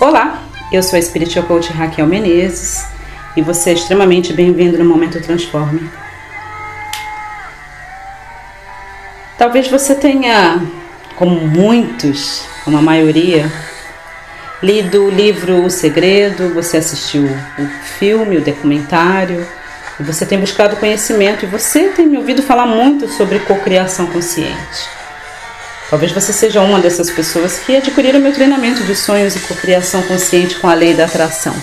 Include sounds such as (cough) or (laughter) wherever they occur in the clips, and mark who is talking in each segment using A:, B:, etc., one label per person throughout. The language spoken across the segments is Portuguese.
A: Olá, eu sou a Spiritual Coach Raquel Menezes e você é extremamente bem-vindo no Momento Transforme. Talvez você tenha, como muitos, como a maioria, lido o livro O Segredo, você assistiu o filme, o documentário, você tem buscado conhecimento e você tem me ouvido falar muito sobre cocriação consciente. Talvez você seja uma dessas pessoas que adquiriram meu treinamento de sonhos e cocriação consciente com a lei da atração.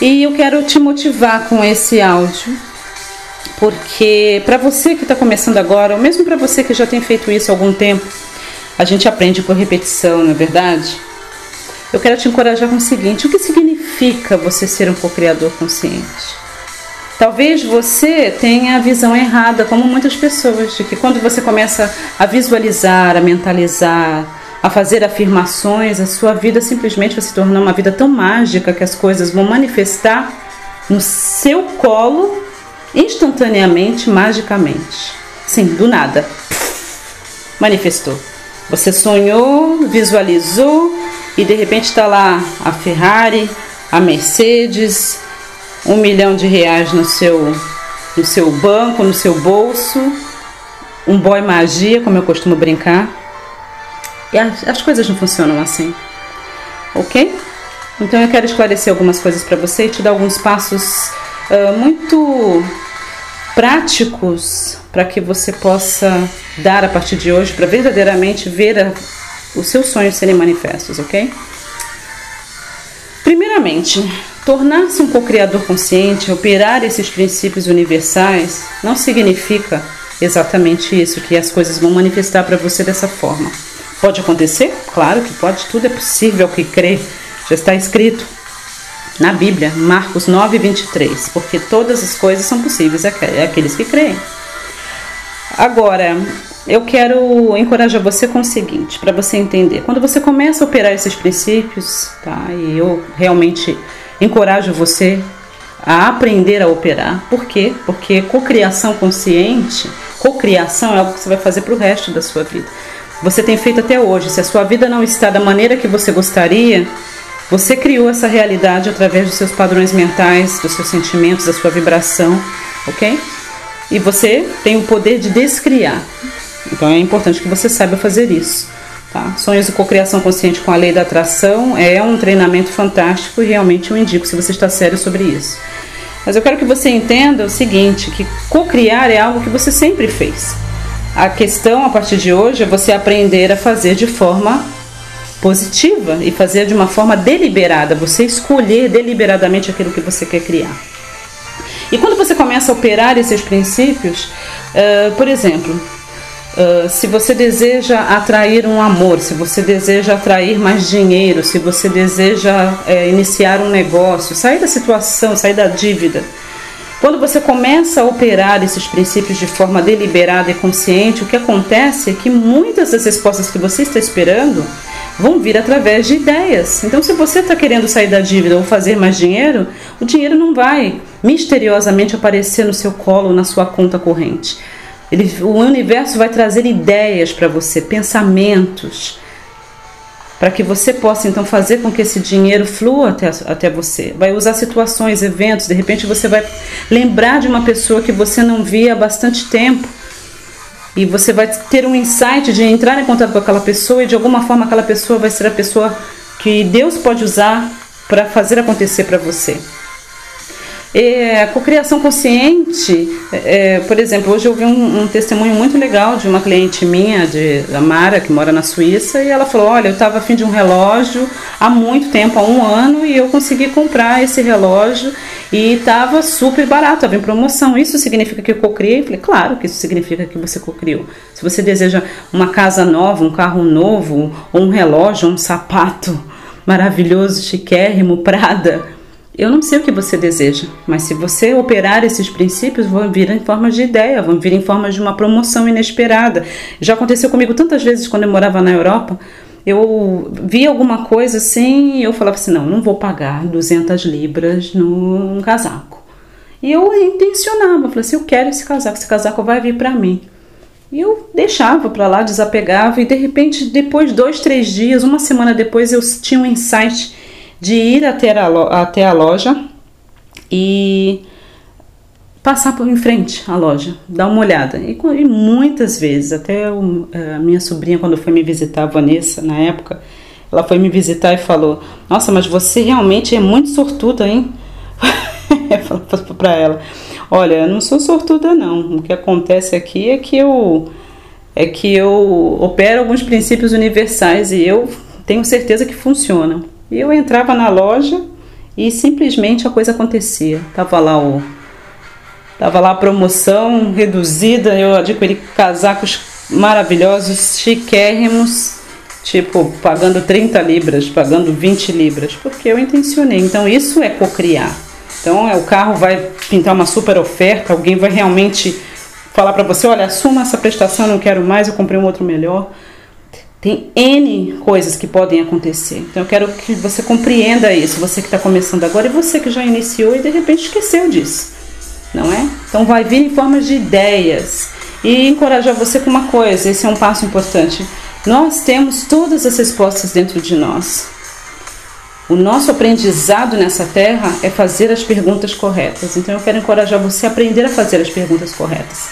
A: E eu quero te motivar com esse áudio, porque para você que está começando agora, ou mesmo para você que já tem feito isso há algum tempo, a gente aprende por repetição, não é verdade? Eu quero te encorajar com o seguinte: o que significa você ser um co-criador consciente? Talvez você tenha a visão errada, como muitas pessoas, de que quando você começa a visualizar, a mentalizar, a fazer afirmações, a sua vida simplesmente vai se tornar uma vida tão mágica que as coisas vão manifestar no seu colo instantaneamente, magicamente. Sim, do nada. Manifestou. Você sonhou, visualizou e de repente está lá a Ferrari, a Mercedes, um milhão de reais no seu, no seu banco, no seu bolso, um boy magia, como eu costumo brincar. E as, as coisas não funcionam assim, ok? Então eu quero esclarecer algumas coisas para você e te dar alguns passos uh, muito práticos para que você possa dar a partir de hoje para verdadeiramente ver a, os seus sonhos serem manifestos, ok? Primeiramente, Tornar-se um co-criador consciente, operar esses princípios universais, não significa exatamente isso, que as coisas vão manifestar para você dessa forma. Pode acontecer? Claro que pode, tudo é possível que crê. Já está escrito na Bíblia, Marcos 9, 23, porque todas as coisas são possíveis àqueles que creem. Agora, eu quero encorajar você com o seguinte, para você entender. Quando você começa a operar esses princípios, tá? E eu realmente encorajo você a aprender a operar. Por quê? Porque cocriação consciente, cocriação é algo que você vai fazer para o resto da sua vida. Você tem feito até hoje. Se a sua vida não está da maneira que você gostaria, você criou essa realidade através dos seus padrões mentais, dos seus sentimentos, da sua vibração, ok? E você tem o poder de descriar. Então é importante que você saiba fazer isso. Tá? Sonhos e cocriação consciente com a lei da atração é um treinamento fantástico e realmente eu indico se você está sério sobre isso. Mas eu quero que você entenda o seguinte, que cocriar é algo que você sempre fez. A questão a partir de hoje é você aprender a fazer de forma positiva e fazer de uma forma deliberada, você escolher deliberadamente aquilo que você quer criar. E quando você começa a operar esses princípios, uh, por exemplo, Uh, se você deseja atrair um amor, se você deseja atrair mais dinheiro, se você deseja é, iniciar um negócio, sair da situação, sair da dívida. Quando você começa a operar esses princípios de forma deliberada e consciente, o que acontece é que muitas das respostas que você está esperando vão vir através de ideias. Então, se você está querendo sair da dívida ou fazer mais dinheiro, o dinheiro não vai misteriosamente aparecer no seu colo, na sua conta corrente. Ele, o universo vai trazer ideias para você, pensamentos, para que você possa então fazer com que esse dinheiro flua até, até você. Vai usar situações, eventos, de repente você vai lembrar de uma pessoa que você não via há bastante tempo. E você vai ter um insight de entrar em contato com aquela pessoa e de alguma forma aquela pessoa vai ser a pessoa que Deus pode usar para fazer acontecer para você. É, cocriação consciente, é, por exemplo, hoje eu vi um, um, testemunho muito legal de uma cliente minha, de Amara, que mora na Suíça, e ela falou: Olha, eu estava afim de um relógio há muito tempo, há um ano, e eu consegui comprar esse relógio e estava super barato, estava em promoção. Isso significa que eu cocriei? Eu falei: Claro que isso significa que você cocriou. Se você deseja uma casa nova, um carro novo, ou um relógio, um sapato maravilhoso, chiquérrimo, (laughs) Prada eu não sei o que você deseja, mas se você operar esses princípios, vão vir em forma de ideia, vão vir em forma de uma promoção inesperada. Já aconteceu comigo tantas vezes quando eu morava na Europa. Eu via alguma coisa assim e eu falava assim: não, não vou pagar 200 libras num casaco. E eu intencionava, falei assim: eu quero esse casaco, esse casaco vai vir para mim. E eu deixava para lá, desapegava e de repente, depois dois, três dias, uma semana depois, eu tinha um insight de ir até a, até a loja e passar por em frente à loja, dar uma olhada. E, e muitas vezes, até o, a minha sobrinha, quando foi me visitar, a Vanessa, na época, ela foi me visitar e falou: Nossa, mas você realmente é muito sortuda, hein? (laughs) eu para ela: Olha, eu não sou sortuda, não. O que acontece aqui é que eu. É que eu opero alguns princípios universais e eu tenho certeza que funcionam. Eu entrava na loja e simplesmente a coisa acontecia. Tava lá o Tava lá a promoção reduzida, eu adquiri casacos maravilhosos, chiquérrimos, tipo, pagando 30 libras, pagando 20 libras, porque eu intencionei. Então isso é cocriar. Então é, o carro vai pintar uma super oferta, alguém vai realmente falar para você, olha, assuma essa prestação, não quero mais, eu comprei um outro melhor. Tem N coisas que podem acontecer. Então eu quero que você compreenda isso, você que está começando agora e você que já iniciou e de repente esqueceu disso não é? Então vai vir em formas de ideias e encorajar você com uma coisa, esse é um passo importante. Nós temos todas as respostas dentro de nós. O nosso aprendizado nessa terra é fazer as perguntas corretas. Então eu quero encorajar você a aprender a fazer as perguntas corretas.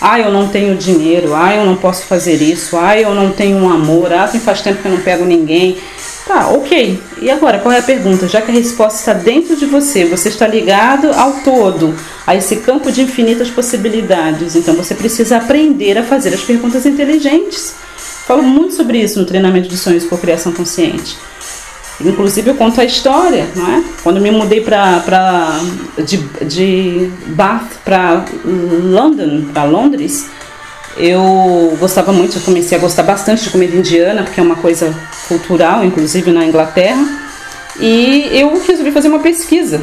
A: Ah, eu não tenho dinheiro. Ah, eu não posso fazer isso. Ah, eu não tenho um amor. Ah, faz tempo que eu não pego ninguém. Tá, ok. E agora, qual é a pergunta? Já que a resposta está dentro de você, você está ligado ao todo, a esse campo de infinitas possibilidades. Então você precisa aprender a fazer as perguntas inteligentes. Falo muito sobre isso no treinamento de sonhos por criação consciente. Inclusive eu conto a história, não é? Quando me mudei para de, de Bath para London, para Londres, eu gostava muito, eu comecei a gostar bastante de comida indiana, porque é uma coisa cultural, inclusive na Inglaterra. E eu resolvi fazer uma pesquisa.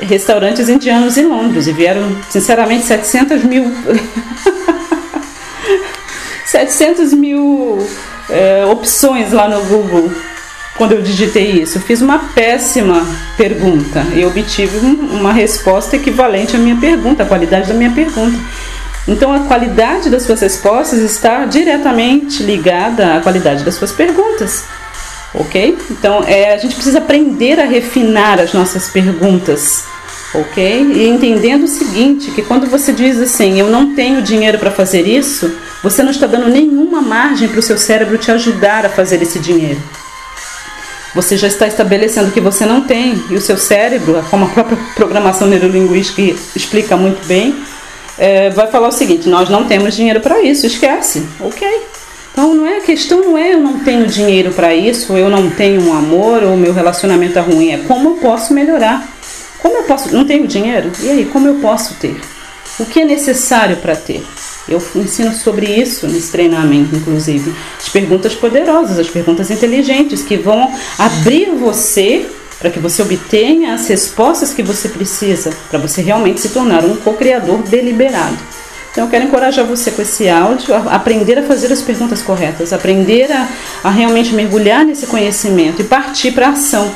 A: Restaurantes indianos em Londres. E vieram, sinceramente, 700 mil. (laughs) 700 mil é, opções lá no Google quando eu digitei isso. Eu fiz uma péssima pergunta e obtive uma resposta equivalente à minha pergunta, à qualidade da minha pergunta. Então, a qualidade das suas respostas está diretamente ligada à qualidade das suas perguntas. Ok? Então, é, a gente precisa aprender a refinar as nossas perguntas. Ok? E entendendo o seguinte: que quando você diz assim, eu não tenho dinheiro para fazer isso, você não está dando nenhuma margem para o seu cérebro te ajudar a fazer esse dinheiro. Você já está estabelecendo que você não tem, e o seu cérebro, como a própria programação neurolinguística explica muito bem, é, vai falar o seguinte: nós não temos dinheiro para isso, esquece. Ok. Então não é a questão não é eu não tenho dinheiro para isso, ou eu não tenho um amor, ou meu relacionamento é ruim, é como eu posso melhorar. Como eu posso? Não tenho dinheiro? E aí, como eu posso ter? O que é necessário para ter? Eu ensino sobre isso nesse treinamento, inclusive. As perguntas poderosas, as perguntas inteligentes que vão abrir você para que você obtenha as respostas que você precisa para você realmente se tornar um co-criador deliberado. Então, eu quero encorajar você com esse áudio a aprender a fazer as perguntas corretas, aprender a, a realmente mergulhar nesse conhecimento e partir para a ação.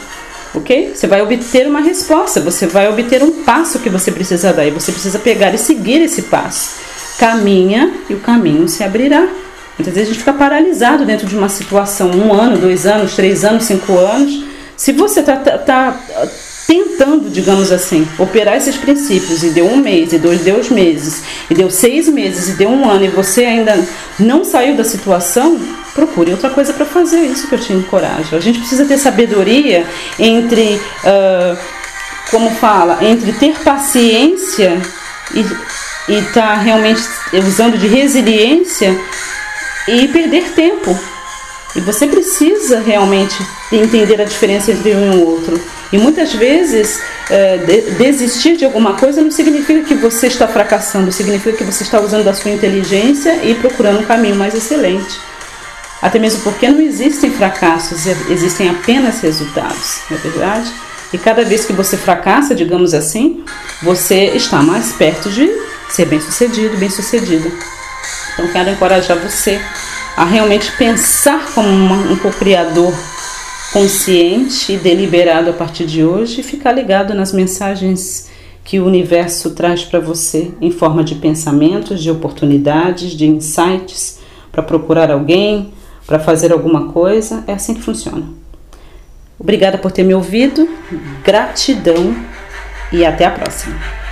A: Ok? Você vai obter uma resposta, você vai obter um passo que você precisa dar e você precisa pegar e seguir esse passo. Caminha e o caminho se abrirá. Muitas vezes a gente fica paralisado dentro de uma situação, um ano, dois anos, três anos, cinco anos se você está tá, tá tentando, digamos assim, operar esses princípios e deu um mês, e dois, deu meses, e deu seis meses, e deu um ano, e você ainda não saiu da situação, procure outra coisa para fazer. Isso que eu te encorajo. A gente precisa ter sabedoria entre, uh, como fala, entre ter paciência e estar tá realmente usando de resiliência e perder tempo. E você precisa realmente entender a diferença entre um e o outro. E muitas vezes é, desistir de alguma coisa não significa que você está fracassando, significa que você está usando a sua inteligência e procurando um caminho mais excelente. Até mesmo porque não existem fracassos, existem apenas resultados, não é verdade? E cada vez que você fracassa, digamos assim, você está mais perto de ser bem sucedido, bem sucedido. Então quero encorajar você a realmente pensar como um co-criador consciente e deliberado a partir de hoje e ficar ligado nas mensagens que o universo traz para você em forma de pensamentos, de oportunidades, de insights para procurar alguém, para fazer alguma coisa. É assim que funciona. Obrigada por ter me ouvido, gratidão e até a próxima.